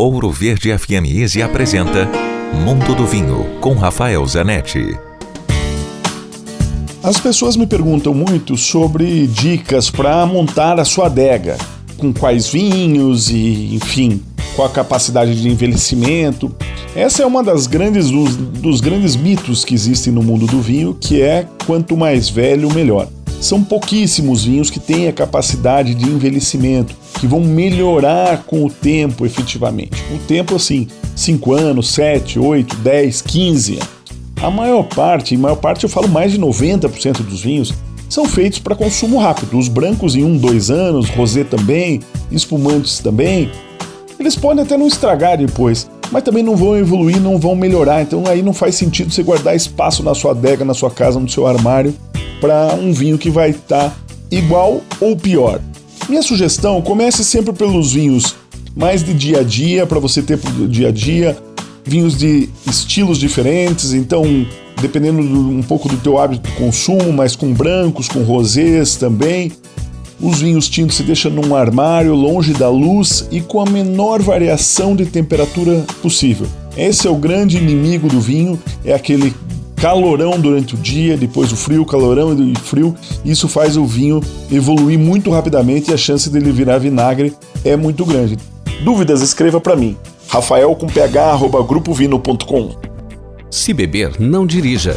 Ouro Verde FM Easy apresenta Mundo do Vinho com Rafael Zanetti. As pessoas me perguntam muito sobre dicas para montar a sua adega, com quais vinhos e, enfim, qual a capacidade de envelhecimento. Essa é uma das grandes dos, dos grandes mitos que existem no mundo do vinho, que é quanto mais velho melhor. São pouquíssimos vinhos que têm a capacidade de envelhecimento, que vão melhorar com o tempo efetivamente. O tempo, assim, 5 anos, 7, 8, 10, 15 anos. A maior parte, em maior parte eu falo mais de 90% dos vinhos, são feitos para consumo rápido. Os brancos em 1, um, 2 anos, rosé também, espumantes também. Eles podem até não estragar depois, mas também não vão evoluir, não vão melhorar. Então aí não faz sentido você guardar espaço na sua adega, na sua casa, no seu armário para um vinho que vai estar tá igual ou pior. Minha sugestão: comece sempre pelos vinhos mais de dia a dia, para você ter pro dia a dia, vinhos de estilos diferentes, então dependendo do, um pouco do teu hábito de consumo, mas com brancos, com rosés também. Os vinhos tintos se deixa num armário, longe da luz e com a menor variação de temperatura possível. Esse é o grande inimigo do vinho, é aquele calorão durante o dia, depois o frio, calorão e frio. Isso faz o vinho evoluir muito rapidamente e a chance dele virar vinagre é muito grande. Dúvidas, escreva para mim. Rafael com ph, arroba grupovino.com. Se beber, não dirija.